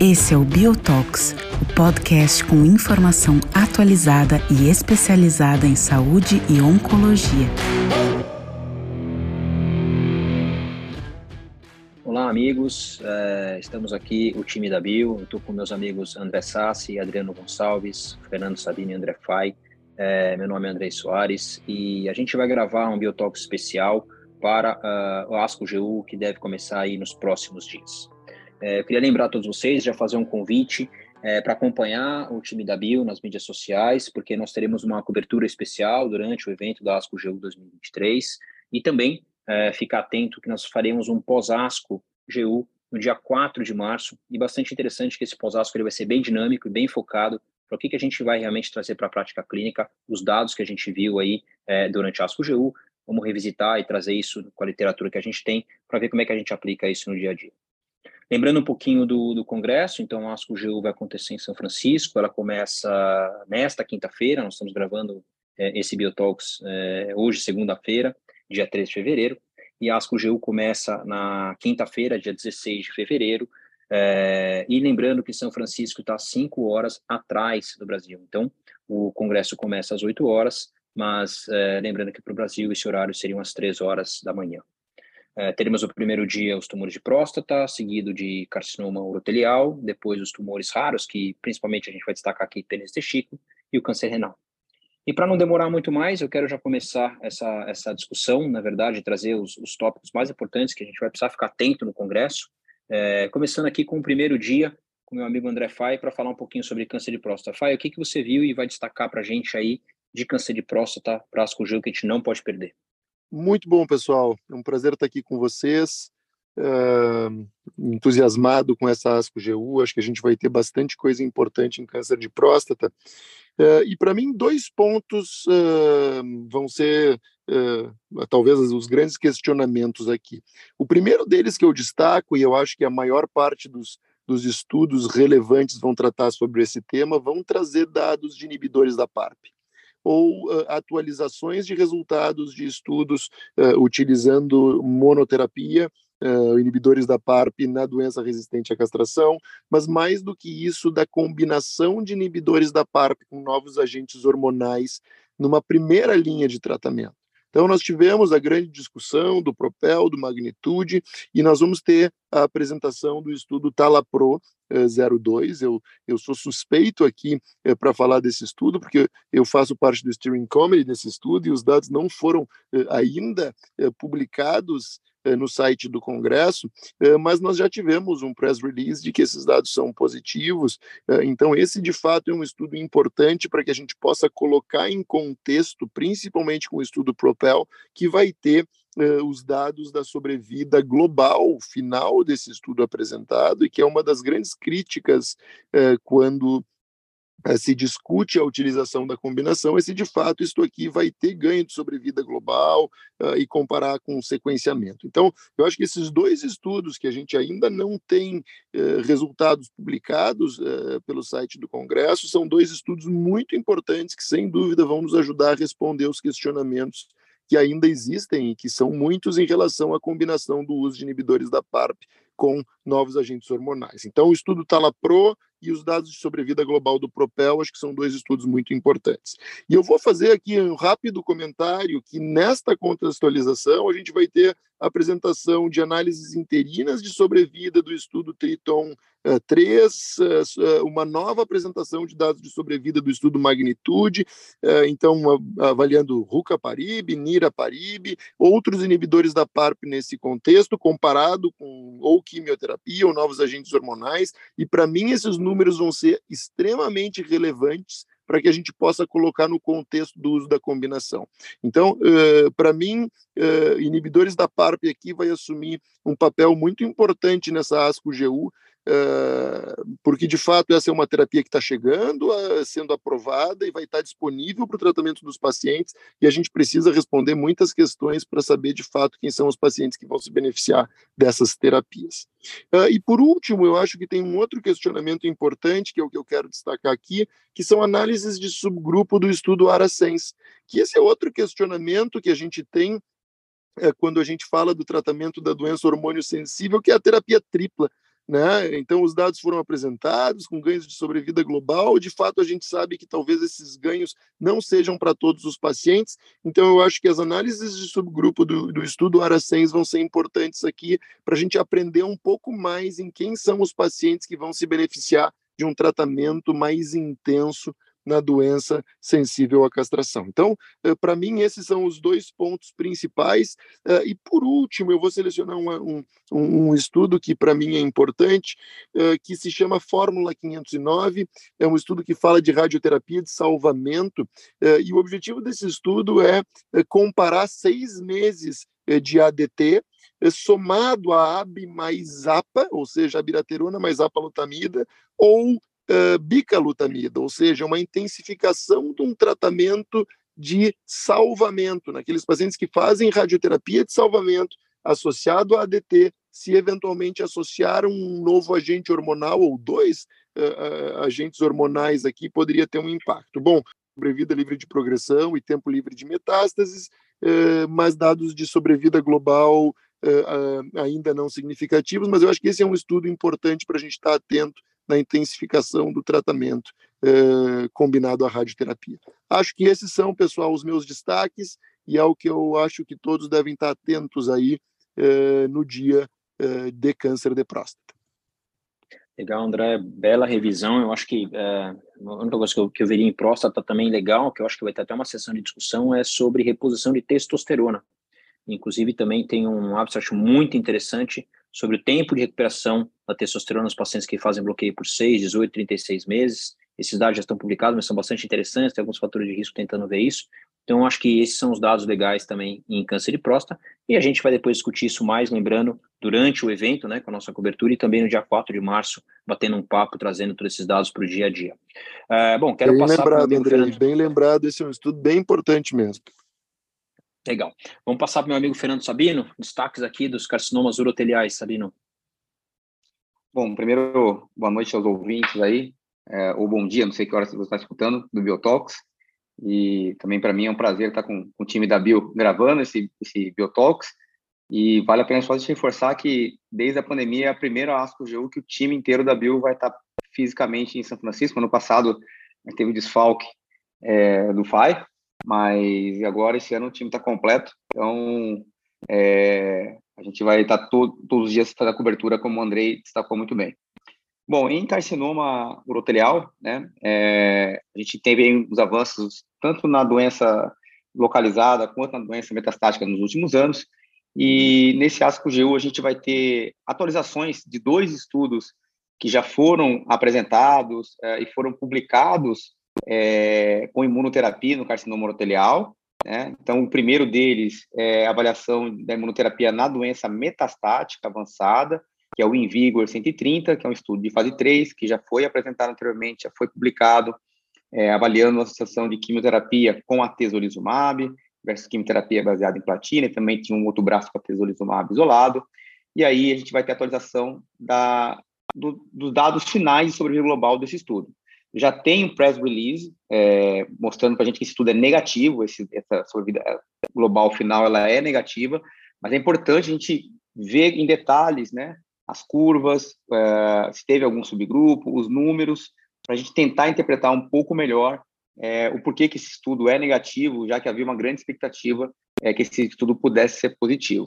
Esse é o Biotox, o podcast com informação atualizada e especializada em saúde e oncologia. Olá, amigos. É, estamos aqui, o time da Bio. Estou com meus amigos André Sassi, Adriano Gonçalves, Fernando Sabino e André Fai. É, meu nome é André Soares e a gente vai gravar um Biotox especial para uh, o ASCO GU que deve começar aí nos próximos dias. É, eu queria lembrar a todos vocês, já fazer um convite é, para acompanhar o time da Bio nas mídias sociais, porque nós teremos uma cobertura especial durante o evento da ASCO GU 2023 e também é, ficar atento que nós faremos um pós-ASCO GU no dia 4 de março e bastante interessante que esse pós-ASCO vai ser bem dinâmico e bem focado para o que, que a gente vai realmente trazer para a prática clínica, os dados que a gente viu aí é, durante a ASCO GU, vamos revisitar e trazer isso com a literatura que a gente tem para ver como é que a gente aplica isso no dia a dia. Lembrando um pouquinho do, do congresso, então a ASCO-GU vai acontecer em São Francisco, ela começa nesta quinta-feira, nós estamos gravando é, esse Biotalks é, hoje, segunda-feira, dia 3 de fevereiro, e a ASCO-GU começa na quinta-feira, dia 16 de fevereiro, é, e lembrando que São Francisco está cinco horas atrás do Brasil, então o congresso começa às 8 horas, mas é, lembrando que para o Brasil esse horário seria às 3 horas da manhã. É, teremos o primeiro dia os tumores de próstata, seguido de carcinoma urotelial, depois os tumores raros, que principalmente a gente vai destacar aqui pênis testículo, e o câncer renal. E para não demorar muito mais, eu quero já começar essa, essa discussão, na verdade, trazer os, os tópicos mais importantes que a gente vai precisar ficar atento no Congresso, é, começando aqui com o primeiro dia, com meu amigo André Fai, para falar um pouquinho sobre câncer de próstata. Fai, o que, que você viu e vai destacar para a gente aí de câncer de próstata para as que a gente não pode perder? Muito bom, pessoal. É um prazer estar aqui com vocês. Uh, entusiasmado com essa ASCO GU, acho que a gente vai ter bastante coisa importante em câncer de próstata. Uh, e para mim, dois pontos uh, vão ser talvez os grandes questionamentos aqui. O primeiro deles que eu destaco, e eu acho que a maior parte dos, dos estudos relevantes vão tratar sobre esse tema, vão trazer dados de inibidores da PARP ou uh, atualizações de resultados de estudos uh, utilizando monoterapia, uh, inibidores da PARP na doença resistente à castração, mas mais do que isso, da combinação de inibidores da PARP com novos agentes hormonais numa primeira linha de tratamento. Então, nós tivemos a grande discussão do Propel, do Magnitude, e nós vamos ter a apresentação do estudo Talapro 02. Eu, eu sou suspeito aqui é, para falar desse estudo, porque eu faço parte do Steering Committee desse estudo e os dados não foram ainda publicados eh, no site do Congresso, eh, mas nós já tivemos um press release de que esses dados são positivos. Eh, então, esse de fato é um estudo importante para que a gente possa colocar em contexto, principalmente com o estudo Propel, que vai ter os dados da sobrevida global final desse estudo apresentado, e que é uma das grandes críticas quando eh, se discute a utilização da combinação, é se de fato isto aqui vai ter ganho de sobrevida global uh, e comparar com o sequenciamento. Então, eu acho que esses dois estudos que a gente ainda não tem uh, resultados publicados uh, pelo site do Congresso são dois estudos muito importantes que, sem dúvida, vão nos ajudar a responder os questionamentos que ainda existem e que são muitos em relação à combinação do uso de inibidores da PARP com novos agentes hormonais. Então, o estudo Talapro e os dados de sobrevida global do Propel, acho que são dois estudos muito importantes. E eu vou fazer aqui um rápido comentário que nesta contextualização a gente vai ter apresentação de análises interinas de sobrevida do estudo Triton 3, eh, eh, uma nova apresentação de dados de sobrevida do estudo Magnitude, eh, então avaliando Rucaparib, Niraparib, outros inibidores da PARP nesse contexto, comparado com ou quimioterapia ou novos agentes hormonais, e para mim esses números vão ser extremamente relevantes para que a gente possa colocar no contexto do uso da combinação. Então, uh, para mim, uh, inibidores da PARP aqui vai assumir um papel muito importante nessa ASCO-GU, porque de fato essa é uma terapia que está chegando, sendo aprovada e vai estar tá disponível para o tratamento dos pacientes, e a gente precisa responder muitas questões para saber de fato quem são os pacientes que vão se beneficiar dessas terapias. e por último, eu acho que tem um outro questionamento importante, que é o que eu quero destacar aqui, que são análises de subgrupo do estudo ARASENS, que esse é outro questionamento que a gente tem é, quando a gente fala do tratamento da doença hormônio sensível, que é a terapia tripla. Né? Então, os dados foram apresentados com ganhos de sobrevida global. De fato, a gente sabe que talvez esses ganhos não sejam para todos os pacientes. Então, eu acho que as análises de subgrupo do, do estudo ARA6 vão ser importantes aqui para a gente aprender um pouco mais em quem são os pacientes que vão se beneficiar de um tratamento mais intenso na doença sensível à castração. Então, eh, para mim, esses são os dois pontos principais. Eh, e, por último, eu vou selecionar um, um, um estudo que, para mim, é importante, eh, que se chama Fórmula 509. É um estudo que fala de radioterapia de salvamento. E o objetivo desse estudo é comparar seis meses de ADT somado a AB mais APA, ou seja, abiraterona mais apalutamida, ou bicalutamida, ou seja, uma intensificação de um tratamento de salvamento, naqueles pacientes que fazem radioterapia de salvamento associado a ADT, se eventualmente associar um novo agente hormonal ou dois uh, uh, agentes hormonais aqui, poderia ter um impacto. Bom, sobrevida livre de progressão e tempo livre de metástases, uh, mas dados de sobrevida global ainda não significativos, mas eu acho que esse é um estudo importante para a gente estar atento na intensificação do tratamento eh, combinado à radioterapia. Acho que esses são, pessoal, os meus destaques e é o que eu acho que todos devem estar atentos aí eh, no dia eh, de câncer de próstata. Legal, André, bela revisão. Eu acho que é, a única coisa que eu, que eu veria em próstata também legal, que eu acho que vai ter até uma sessão de discussão, é sobre reposição de testosterona. Inclusive, também tem um abstract muito interessante sobre o tempo de recuperação da testosterona nos pacientes que fazem bloqueio por 6, 18, 36 meses. Esses dados já estão publicados, mas são bastante interessantes, tem alguns fatores de risco tentando ver isso. Então, acho que esses são os dados legais também em câncer de próstata, e a gente vai depois discutir isso mais, lembrando, durante o evento, né, com a nossa cobertura, e também no dia 4 de março, batendo um papo, trazendo todos esses dados para o dia a dia. Uh, bom, quero bem passar lembrado, André, Fernando... bem lembrado, esse é um estudo bem importante mesmo. Legal. Vamos passar para o meu amigo Fernando Sabino, destaques aqui dos carcinomas uroteliais, Sabino. Bom, primeiro, boa noite aos ouvintes aí, é, ou bom dia, não sei que hora você está escutando, do Biotox. E também para mim é um prazer estar com, com, o time da Bio gravando esse, esse Biotox. E vale a pena só te reforçar que desde a pandemia é a primeira ASCO-GU que o time inteiro da Bio vai estar fisicamente em São Francisco. Ano passado teve o desfalque é, do FAI, mas agora esse ano o time está completo, então é, a gente vai estar tá to todos os dias fazendo a cobertura, como o Andrei destacou muito bem. Bom, em carcinoma urotelial, né, é, a gente teve os avanços tanto na doença localizada quanto na doença metastática nos últimos anos, e nesse ASCO-GU a gente vai ter atualizações de dois estudos que já foram apresentados é, e foram publicados é, com imunoterapia no carcinoma urotelial. Né? Então, o primeiro deles é a avaliação da imunoterapia na doença metastática avançada, que é o Invigor 130, que é um estudo de fase 3, que já foi apresentado anteriormente, já foi publicado, é, avaliando a associação de quimioterapia com a tesolizumab versus quimioterapia baseada em platina, e também tinha um outro braço com a tesolizumab isolado. E aí a gente vai ter atualização da, do, dos dados finais de sobrevivência global desse estudo já tem um press release é, mostrando para a gente que esse estudo é negativo, esse, essa sobrevida global final ela é negativa, mas é importante a gente ver em detalhes, né, as curvas, é, se teve algum subgrupo, os números, para a gente tentar interpretar um pouco melhor é, o porquê que esse estudo é negativo, já que havia uma grande expectativa é, que esse estudo pudesse ser positivo.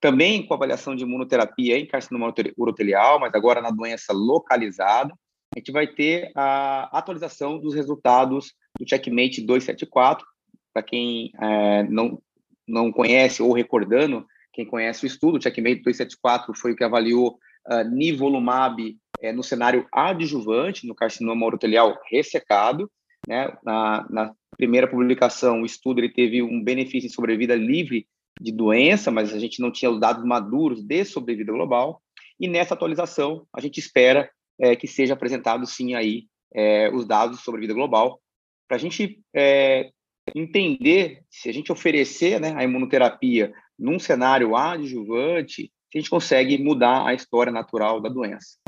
Também com avaliação de imunoterapia em carcinoma urotelial, mas agora na doença localizada, a gente vai ter a atualização dos resultados do Checkmate 274. Para quem é, não, não conhece ou recordando, quem conhece o estudo, o Checkmate 274 foi o que avaliou uh, nivolumab é, no cenário adjuvante, no carcinoma urotelial ressecado. Né? Na, na, primeira publicação, o estudo ele teve um benefício em sobrevida livre de doença, mas a gente não tinha os dados maduros de sobrevida global. E nessa atualização, a gente espera é, que seja apresentado sim aí é, os dados sobre vida global, para a gente é, entender se a gente oferecer né, a imunoterapia num cenário adjuvante, a gente consegue mudar a história natural da doença.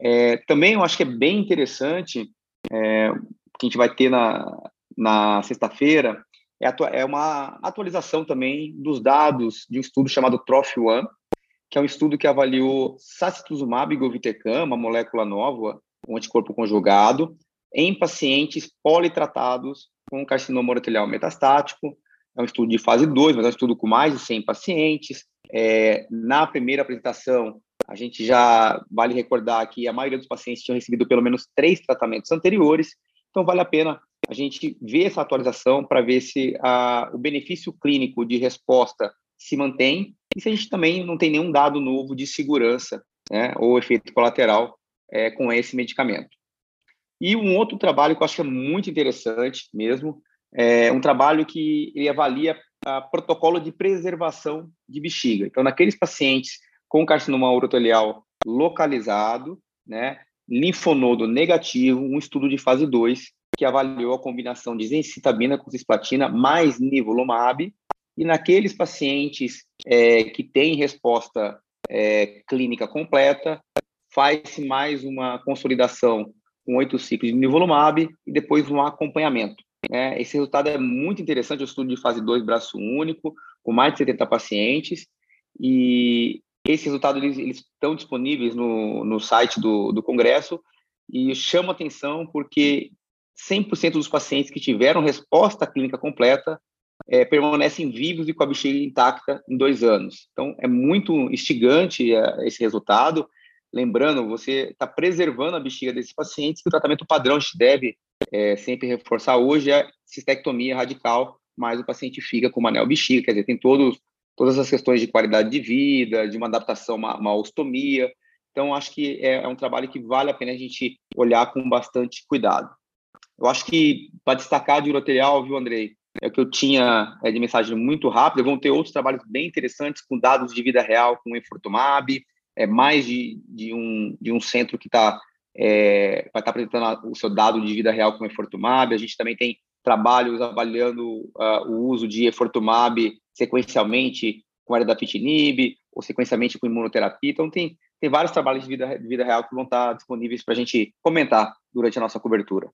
É, também eu acho que é bem interessante, é, que a gente vai ter na, na sexta-feira, é, uma atualização também dos dados de um estudo chamado TROPH1, que é um estudo que avaliou sacituzumab govitecan, uma molécula nova, um anticorpo conjugado, em pacientes politratados com carcinoma urotelial metastático. É um estudo de fase 2, mas é um estudo com mais de 100 pacientes. É, na primeira apresentação, a gente já vale recordar que a maioria dos pacientes tinham recebido pelo menos três tratamentos anteriores, então vale a pena a gente ver essa atualização para ver se a, o benefício clínico de resposta se mantém e se a gente também não tem nenhum dado novo de segurança né, ou efeito colateral é, com esse medicamento. E um outro trabalho que eu acho que é muito interessante mesmo, é um trabalho que ele avalia a protocolo de preservação de bexiga. Então, naqueles pacientes com carcinoma urotelial localizado, né, linfonodo negativo, um estudo de fase 2 que avaliou a combinação de zencitabina com cisplatina mais nivolumab, e naqueles pacientes é, que têm resposta é, clínica completa, faz-se mais uma consolidação com oito ciclos de nivolumab e depois um acompanhamento. Né? Esse resultado é muito interessante, o estudo de fase 2, braço único, com mais de 70 pacientes, e esses resultados eles, eles estão disponíveis no, no site do, do Congresso e chama atenção porque 100% dos pacientes que tiveram resposta clínica completa é, permanecem vivos e com a bexiga intacta em dois anos. Então, é muito instigante é, esse resultado. Lembrando, você está preservando a bexiga desses pacientes, que o tratamento padrão a gente deve é, sempre reforçar hoje é cistectomia radical, mas o paciente fica com uma bexiga, quer dizer, tem todos, todas as questões de qualidade de vida, de uma adaptação, uma, uma ostomia. Então, acho que é, é um trabalho que vale a pena a gente olhar com bastante cuidado. Eu acho que, para destacar de uroterial, viu, Andrei, é que eu tinha é, de mensagem muito rápida. Vão ter outros trabalhos bem interessantes com dados de vida real com o Enfortumab, é mais de, de, um, de um centro que está é, vai estar tá apresentando o seu dado de vida real com o Enfortumab. A gente também tem trabalhos avaliando uh, o uso de Enfortumab sequencialmente com a área da Pitinib ou sequencialmente com imunoterapia. Então, tem, tem vários trabalhos de vida, de vida real que vão estar disponíveis para a gente comentar durante a nossa cobertura.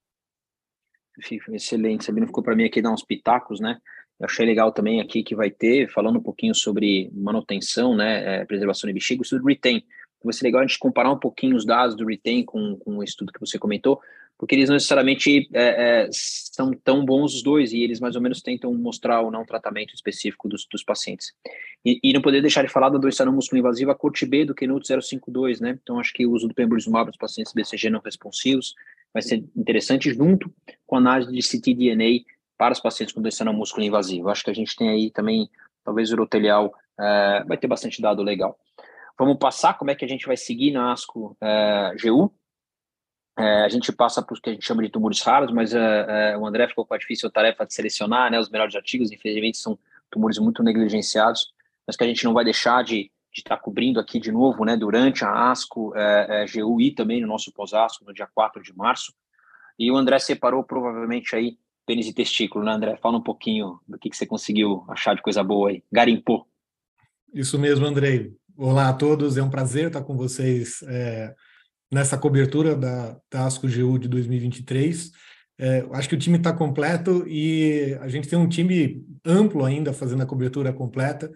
Excelente, Sabino ficou para mim aqui dar uns pitacos, né? Eu achei legal também aqui que vai ter, falando um pouquinho sobre manutenção, né, é, preservação de bexiga, o estudo Retain. Vai ser legal a gente comparar um pouquinho os dados do Retain com, com o estudo que você comentou, porque eles não necessariamente é, é, são tão bons os dois, e eles mais ou menos tentam mostrar o não tratamento específico dos, dos pacientes. E, e, não poder deixar de falar da doença não músculo invasiva, a corte B do Keynote 052, né? Então, acho que o uso do pembrolizumab nos pacientes BCG não responsivos, vai ser interessante junto com a análise de ctDNA para os pacientes com doença músculo invasiva. Acho que a gente tem aí também, talvez o urotelial é, vai ter bastante dado legal. Vamos passar como é que a gente vai seguir na ASCO é, GU. É, a gente passa por o que a gente chama de tumores raros, mas o André ficou com a difícil tarefa de selecionar né, os melhores artigos, infelizmente são tumores muito negligenciados, mas que a gente não vai deixar de de estar tá cobrindo aqui de novo, né, durante a ASCO, é, é, GUI também no nosso pós-ASCO, no dia 4 de março. E o André separou provavelmente aí pênis e testículo, né, André? Fala um pouquinho do que, que você conseguiu achar de coisa boa aí. Garimpou. Isso mesmo, Andrei. Olá a todos, é um prazer estar com vocês é, nessa cobertura da, da ASCO GU de 2023. É, acho que o time está completo e a gente tem um time amplo ainda fazendo a cobertura completa.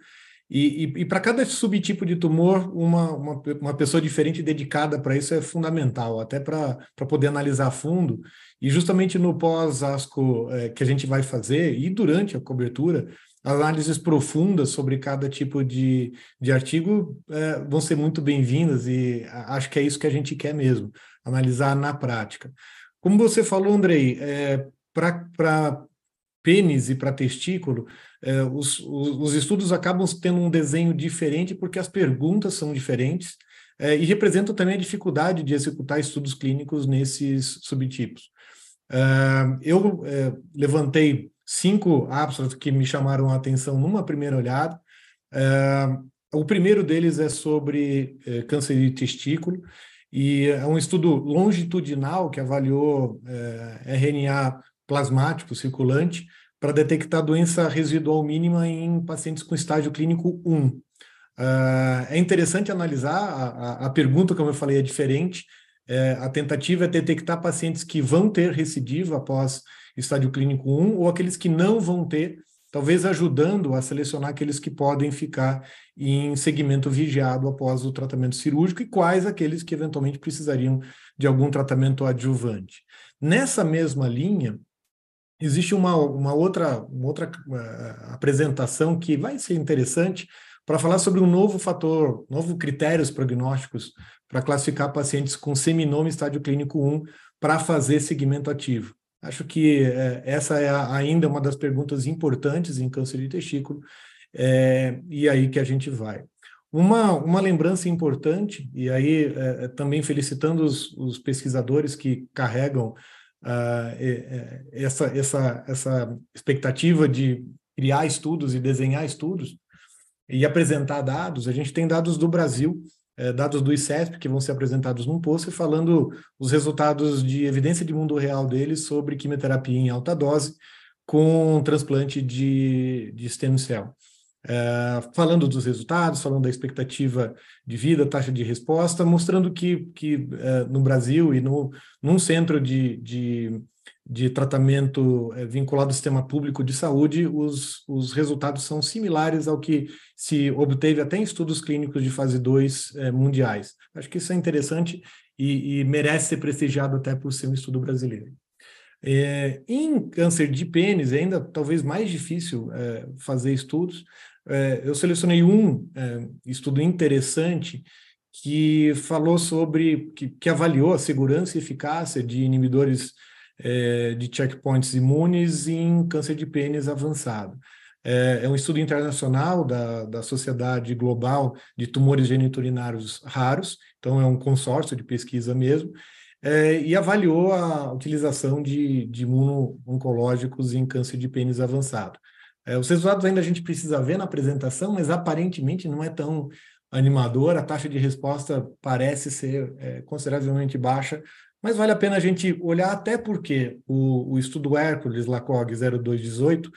E, e, e para cada subtipo de tumor, uma, uma, uma pessoa diferente dedicada para isso é fundamental, até para poder analisar a fundo. E justamente no pós-ASCO é, que a gente vai fazer, e durante a cobertura, análises profundas sobre cada tipo de, de artigo é, vão ser muito bem-vindas, e acho que é isso que a gente quer mesmo, analisar na prática. Como você falou, Andrei, é, para pênis e para testículo, é, os, os, os, estudos acabam tendo um desenho diferente porque as perguntas são diferentes é, e representam também a dificuldade de executar estudos clínicos nesses subtipos. É, eu levantei cinco abstracts que me chamaram a atenção numa primeira olhada. O primeiro deles é sobre câncer de testículo, e é um estudo longitudinal que avaliou RNA plasmático circulante para detectar doença residual mínima em pacientes com estágio clínico 1. Uh, ah, é interessante analisar, a, a, a, pergunta, como eu falei, é diferente, é, a tentativa é detectar pacientes que vão ter recidiva após estádio clínico 1 ou aqueles que não vão ter, talvez ajudando a selecionar aqueles que podem ficar em segmento vigiado após o tratamento cirúrgico e quais aqueles que eventualmente precisariam de algum tratamento adjuvante. Nessa mesma linha, existe uma, uma outra, uma outra uh, apresentação que vai ser interessante para falar sobre um novo fator, novo critérios prognósticos para classificar pacientes com seminoma estádio clínico 1 para fazer segmento ativo. Acho que é, essa é ainda uma das perguntas importantes em câncer de testículo, é, e aí que a gente vai. Uma, uma lembrança importante, e aí é também felicitando os, os, pesquisadores que carregam uh, essa, essa, essa expectativa de criar estudos e desenhar estudos e apresentar dados, a gente tem dados do Brasil é, dados do ICESP, que vão ser apresentados num post, falando os resultados de evidência de mundo real deles sobre quimioterapia em alta dose com transplante de, de stem cell. É, falando dos resultados, falando da expectativa de vida, taxa de resposta, mostrando que, que é, no Brasil e no, num centro de, de de tratamento é, vinculado ao sistema público de saúde, os, os resultados são similares ao que se obteve até em estudos clínicos de fase 2 é, mundiais. Acho que isso é interessante e, e, merece ser prestigiado até por ser um estudo brasileiro. É, em câncer de pênis, é ainda talvez mais difícil é, fazer estudos. É, eu selecionei um é, estudo interessante que falou sobre, que, que avaliou a segurança e eficácia de inibidores é, de checkpoints imunes em câncer de pênis avançado. É, é um estudo internacional da, da Sociedade Global de Tumores Geniturinários Raros, então é um consórcio de pesquisa mesmo, é, e avaliou a utilização de, de imuno-oncológicos em câncer de pênis avançado. É, os resultados ainda a gente precisa ver na apresentação, mas aparentemente não é tão animador, a taxa de resposta parece ser é, consideravelmente baixa mas vale a pena a gente olhar até porque o, o estudo Hércules LACOG 0218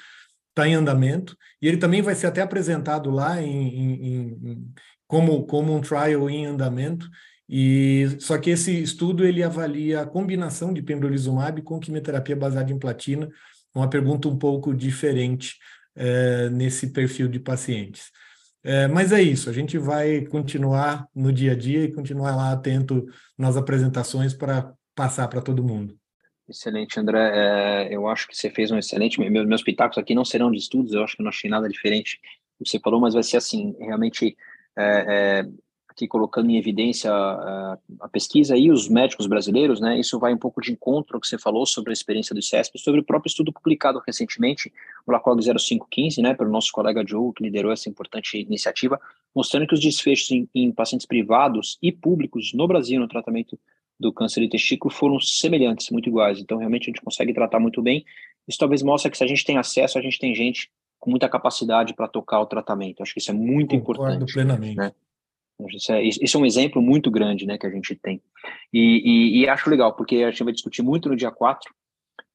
está em andamento e ele também vai ser até apresentado lá em, em, em, como, como um trial em andamento. E só que esse estudo ele avalia a combinação de pembrolizumab com quimioterapia baseada em platina, uma pergunta um pouco diferente é, nesse perfil de pacientes. É, mas é isso, a gente vai continuar no dia a dia e continuar lá atento nas apresentações para passar para todo mundo. Excelente, André. É, eu acho que você fez um excelente. Meus, meus pitacos aqui não serão de estudos, eu acho que não achei nada diferente do que você falou, mas vai ser assim, realmente é, aqui colocando em evidência a, a, pesquisa e os médicos brasileiros, né? Isso vai um pouco de encontro ao que você falou sobre a experiência do ICESP, sobre o próprio estudo publicado recentemente, o LACOG 0515, né, pelo nosso colega Joe, que liderou essa importante iniciativa, mostrando que os desfechos em, em pacientes privados e públicos no Brasil no tratamento do câncer de testículo foram semelhantes, muito iguais. Então, realmente, a gente consegue tratar muito bem. Isso talvez mostre que se a gente tem acesso, a gente tem gente com muita capacidade para tocar o tratamento. Acho que isso é muito Concordo importante. plenamente. Né? Isso é, isso é, um exemplo muito grande né, que a gente tem. E, e, e acho legal, porque a gente vai discutir muito no dia 4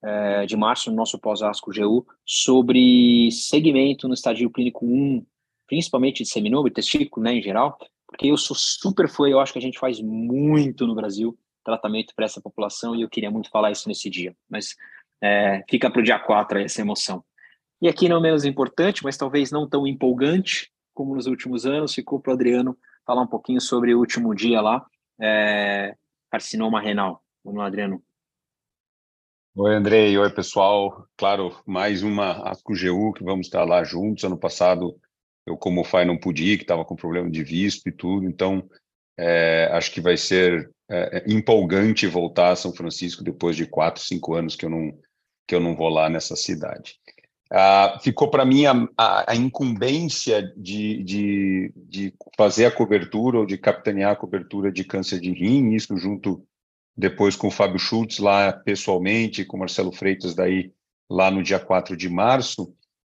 é, de março, no nosso pós-ASCO GU, sobre segmento no estadio clínico 1, principalmente de seminoma e testículo, né, em geral, porque eu sou super fã, eu acho que a gente faz muito no Brasil, tratamento para essa população e eu queria muito falar isso nesse dia. Mas é, fica para o dia 4 essa emoção. E aqui não menos importante, mas talvez não tão empolgante como nos últimos anos, ficou para o Adriano falar um pouquinho sobre o último dia lá, é, carcinoma renal. Vamos lá, Adriano. Oi, Andrei. Oi, pessoal. Claro, mais uma ASCO-GU que vamos estar lá juntos. Ano passado, eu, como FAI, não pude ir, que estava com problema de visto e tudo. Então, é, acho que vai ser é, é, empolgante voltar a São Francisco depois de quatro, cinco anos que eu não, que eu não vou lá nessa cidade. Ah, ficou para mim a, a, a incumbência de, de, de, fazer a cobertura ou de capitanear a cobertura de câncer de rim, isso junto depois com o Fábio Schultz lá pessoalmente, com o Marcelo Freitas daí lá no dia 4 de março.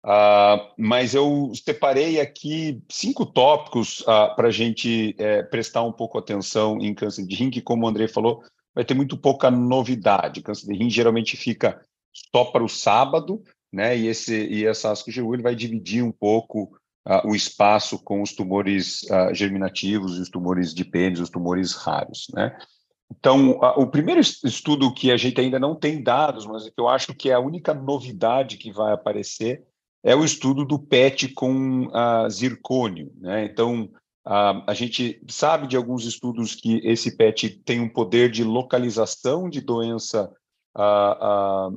Uh, mas eu separei aqui cinco tópicos uh, para a gente é, prestar um pouco atenção em câncer de rim, que, como o André falou, vai ter muito pouca novidade. Câncer de rim geralmente fica só para o sábado, né? E, esse, e essa ASCO-GU vai dividir um pouco uh, o espaço com os tumores germinativos, os tumores de pênis, os tumores raros, né? Então, a, o primeiro estudo que a gente ainda não tem dados, mas que eu acho que é a única novidade que vai aparecer, é o estudo do PET com a zircônio. Né? Então, a, a gente sabe de alguns estudos que esse PET tem um poder de localização de doença a,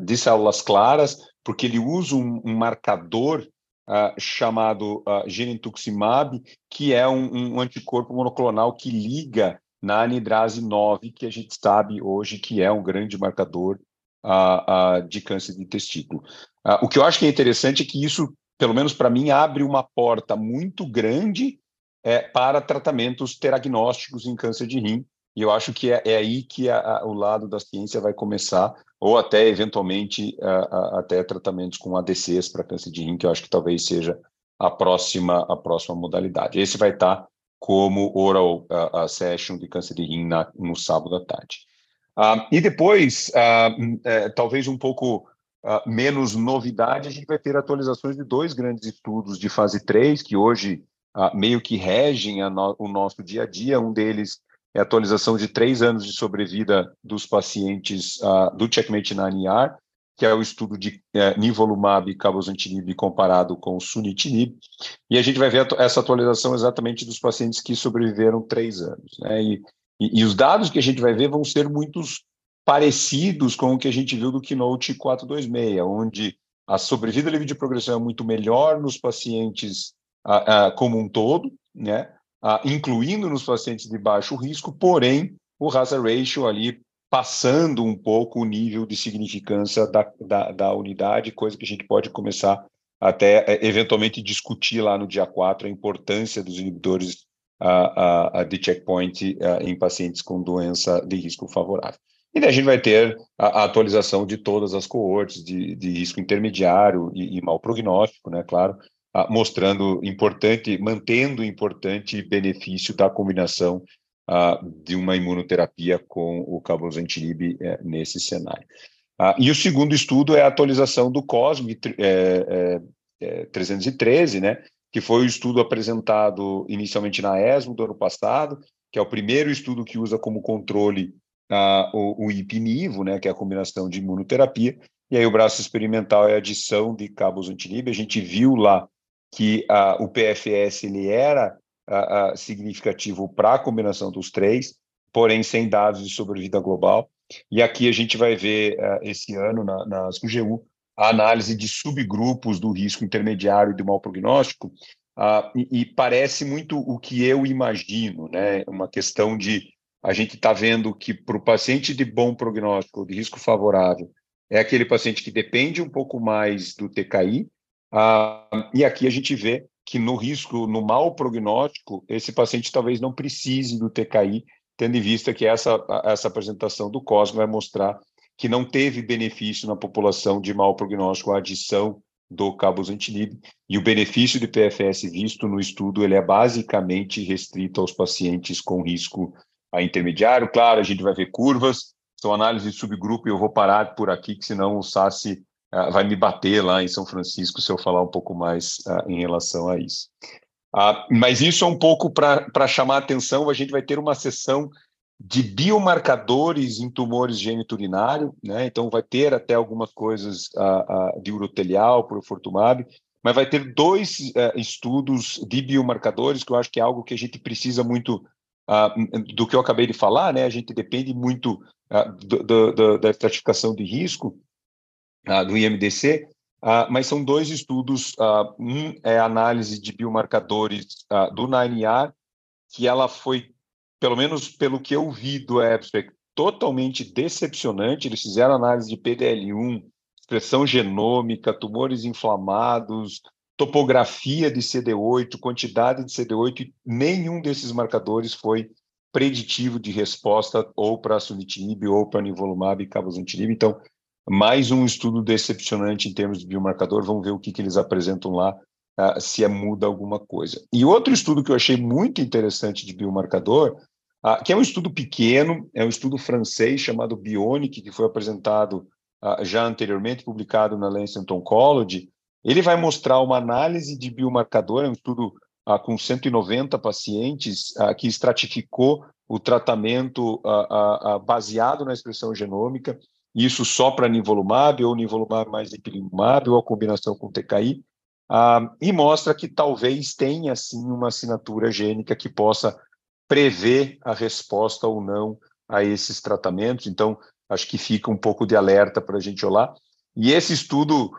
de células claras, porque ele usa um, um marcador uh, chamado uh, que é um, um, anticorpo monoclonal que liga na anidrase 9, que a gente sabe hoje que é um grande marcador uh, de câncer de testículo. O que eu acho que é interessante é que isso, pelo menos para mim, abre uma porta muito grande é, para tratamentos teragnósticos em câncer de rim, e eu acho que é, é aí que a, a, o lado da ciência vai começar, ou até, eventualmente, até tratamentos com ADCs para câncer de rim, que eu acho que talvez seja a próxima, a próxima modalidade. Esse vai estar como oral uh, session de câncer de rim na, no sábado à tarde. Uh, e depois, uh, talvez um pouco menos novidade, a gente vai ter atualizações de dois grandes estudos de fase 3, que hoje meio que regem no, o nosso dia a dia. Um deles é a atualização de três anos de sobrevida dos pacientes do Checkmate 9ER, que é o estudo de é, nivolumab e cabozantinib comparado com sunitinib, e a gente vai ver essa atualização exatamente dos pacientes que sobreviveram três anos. Né? E, e, e, os dados que a gente vai ver vão ser muitos parecidos com o que a gente viu do Keynote 426, onde a sobrevida livre de progressão é muito melhor nos pacientes ah, como um todo, né? Ah, incluindo nos pacientes de baixo risco, porém o hazard ratio ali passando um pouco o nível de significância da, da, da, unidade, coisa que a gente pode começar até é, eventualmente discutir lá no dia 4 a importância dos inibidores de checkpoint em pacientes com doença de risco favorável. E daí a gente vai ter a, a atualização de todas as coortes de, de risco intermediário e, e mau prognóstico, né, claro, mostrando importante, mantendo importante benefício da combinação uh, de uma imunoterapia com o cabozantinib é, nesse cenário. Uh, e o segundo estudo é a atualização do COSME é, é, 313, né, que foi o estudo apresentado inicialmente na ESMO do ano passado, que é o primeiro estudo que usa como controle o, o IPNIVO, né, que é a combinação de imunoterapia, e aí o braço experimental é a adição de cabozantinib. A gente viu lá que o PFS ele era significativo para a combinação dos três, porém sem dados de sobrevida global. E aqui a gente vai ver esse ano na, na a análise de subgrupos do risco intermediário e do mau prognóstico, e, e, parece muito o que eu imagino, né? Uma questão de a gente está vendo que para o paciente de bom prognóstico, de risco favorável, é aquele paciente que depende um pouco mais do TKI, e aqui a gente vê que no risco, no mau prognóstico, esse paciente talvez não precise do TKI, tendo em vista que essa, essa apresentação do COSMO vai mostrar que não teve benefício na população de mau prognóstico a adição do cabozantinib, e o benefício de PFS visto no estudo ele é basicamente restrito aos pacientes com risco a intermediário. Claro, a gente vai ver curvas, são análises de subgrupo, e eu vou parar por aqui, que senão o SASI uh, vai me bater lá em São Francisco se eu falar um pouco mais uh, em relação a isso. Uh, mas isso é um pouco para chamar a atenção, a gente vai ter uma sessão de biomarcadores em tumores geniturinário, né? então vai ter até algumas coisas de urotelial, por fortumab, mas vai ter dois estudos de biomarcadores, que eu acho que é algo que a gente precisa muito do que eu acabei de falar, né? A gente depende muito do, do, do, da estratificação de risco, uh, do IMDC, ah, mas são dois estudos. Uh, um é análise de biomarcadores do 9 que ela foi, pelo menos pelo que eu vi do abstract, totalmente decepcionante. Eles fizeram análise de PDL1, expressão genômica, tumores inflamados, topografia de CD8, quantidade de CD8, e nenhum desses marcadores foi preditivo de resposta ou para sunitinib ou para nivolumab e cabozantinib. Então, mais um estudo decepcionante em termos de biomarcador, vamos ver o que, que eles apresentam lá, uh, se é, muda alguma coisa. E outro estudo que eu achei muito interessante de biomarcador, uh, que é um estudo pequeno, é um estudo francês chamado Bionic, que foi apresentado uh, já anteriormente, publicado na Lancet Oncology, ele vai mostrar uma análise de biomarcador, é um estudo com 190 pacientes, que estratificou o tratamento baseado na expressão genômica, isso só para nivolumab, ou nivolumab mais ipilimumab, ou a combinação com TKI, e mostra que talvez tenha, sim, uma assinatura gênica que possa prever a resposta ou não a esses tratamentos. Então, acho que fica um pouco de alerta para a gente olhar. E esse estudo,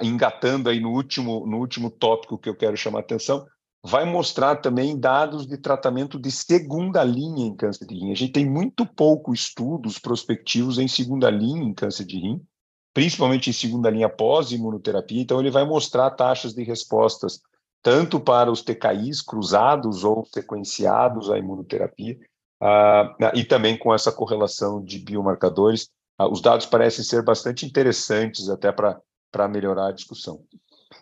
engatando aí no último, no último tópico que eu quero chamar a atenção, vai mostrar também dados de tratamento de segunda linha em câncer de rim. A gente tem muito pouco estudos prospectivos em segunda linha em câncer de rim, principalmente em segunda linha pós-imunoterapia, então ele vai mostrar taxas de respostas tanto para os TKIs cruzados ou sequenciados à imunoterapia, uh, e também com essa correlação de biomarcadores. Uh, os dados parecem ser bastante interessantes até para melhorar a discussão.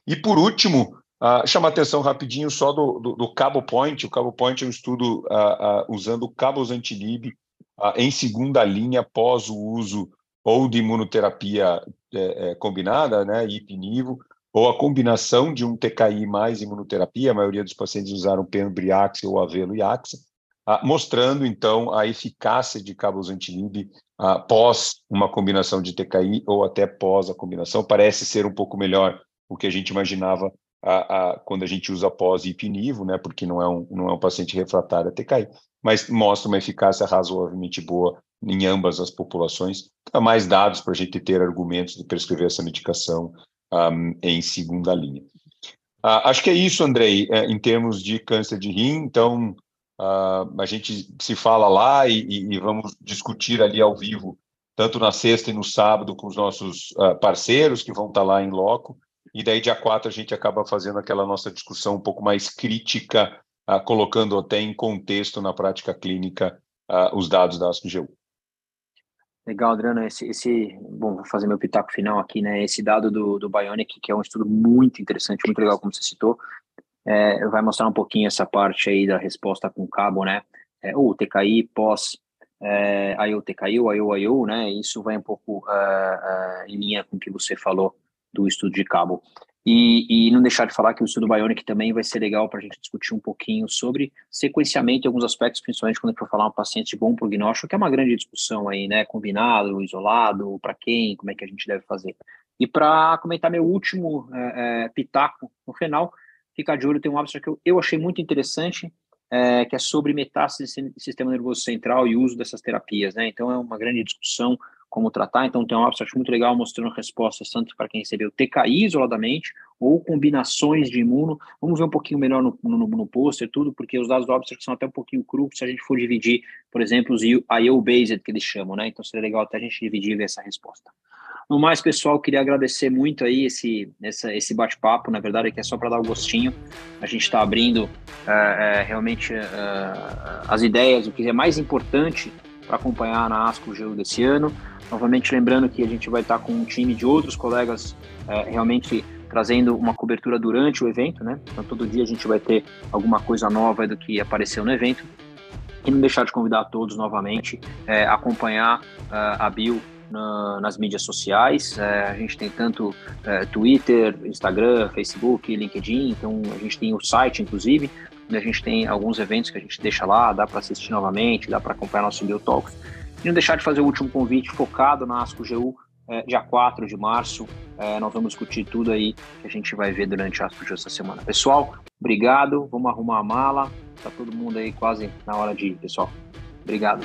E por último, Uh, chama atenção rapidinho só do, do, do, Cabo Point. O Cabo Point é um estudo uh, uh, usando cabos anti-LIB em segunda linha após o uso ou de imunoterapia é, é, combinada, né, IP-NIVO, ou a combinação de um TKI mais imunoterapia, a maioria dos pacientes usaram Pembrixax ou Avelo mostrando então a eficácia de cabos anti-LIB pós uma combinação de TKI ou até pós a combinação. Parece ser um pouco melhor o que a gente imaginava a, a, quando a gente usa pós-ipinivo, né, porque não é, um, não é um paciente refratário a TKI, mas mostra uma eficácia razoavelmente boa em ambas as populações. Há mais dados para a gente ter argumentos de prescrever essa medicação um, em segunda linha. Uh, acho que é isso, Andrei, é, em termos de câncer de rim. Então, uh, a gente se fala lá e, e, e, vamos discutir ali ao vivo, tanto na sexta e no sábado, com os nossos uh, parceiros que vão estar lá em loco. E daí, dia 4, a gente acaba fazendo aquela nossa discussão um pouco mais crítica, uh, colocando até em contexto na prática clínica uh, os dados da ASCO-GU. Legal, Adriano, esse, esse, bom, vou fazer meu pitaco final aqui, né, esse dado do, do Bionic, que é um estudo muito interessante, muito legal, como você citou, é, vai mostrar um pouquinho essa parte aí da resposta com cabo, né, é, TKI pós é, IO TKI né, isso vai um pouco uh, uh, em linha com o que você falou do estudo de cabo. E, e, não deixar de falar que o estudo Bionic também vai ser legal para a gente discutir um pouquinho sobre sequenciamento em alguns aspectos, principalmente quando a gente for falar um paciente de bom prognóstico, que é uma grande discussão aí, né? Combinado, isolado, para quem, como é que a gente deve fazer. E para comentar meu último é, é, pitaco no final, fica de olho, tem um abstract que eu, eu achei muito interessante, é, que é sobre metástase do sistema nervoso central e uso dessas terapias, né? Então é uma grande discussão como tratar. Então, tem um abstract muito legal mostrando respostas tanto para quem recebeu TKI isoladamente ou combinações de imuno. Vamos ver um pouquinho melhor no, no, no pôster, tudo, porque os dados do abstract são até um pouquinho crus se a gente for dividir, por exemplo, os IO-based que eles chamam, né? Então, seria legal até a gente dividir e ver essa resposta. No mais, pessoal, queria agradecer muito aí esse, essa, esse bate-papo, na verdade, que é só para dar o um gostinho. A gente está abrindo é, é, realmente é, as ideias, o que é mais importante para acompanhar na ASCO Geo desse ano. Novamente lembrando que a gente vai estar com um time de outros colegas é, realmente trazendo uma cobertura durante o evento, né? Então todo dia a gente vai ter alguma coisa nova do que apareceu no evento. E não deixar de convidar todos novamente é, acompanhar uh, a Bill na, nas mídias sociais. É, a gente tem tanto é, Twitter, Instagram, Facebook, LinkedIn, então a gente tem o site, inclusive, a gente tem alguns eventos que a gente deixa lá, dá para assistir novamente, dá para acompanhar nosso Bill Talks. E não deixar de fazer o último convite focado na ASCO GU, é, dia 4 de março. É, nós vamos discutir tudo aí que a gente vai ver durante a ASCO GU essa semana. Pessoal, obrigado. Vamos arrumar a mala. Tá todo mundo aí quase na hora de ir, pessoal. Obrigado.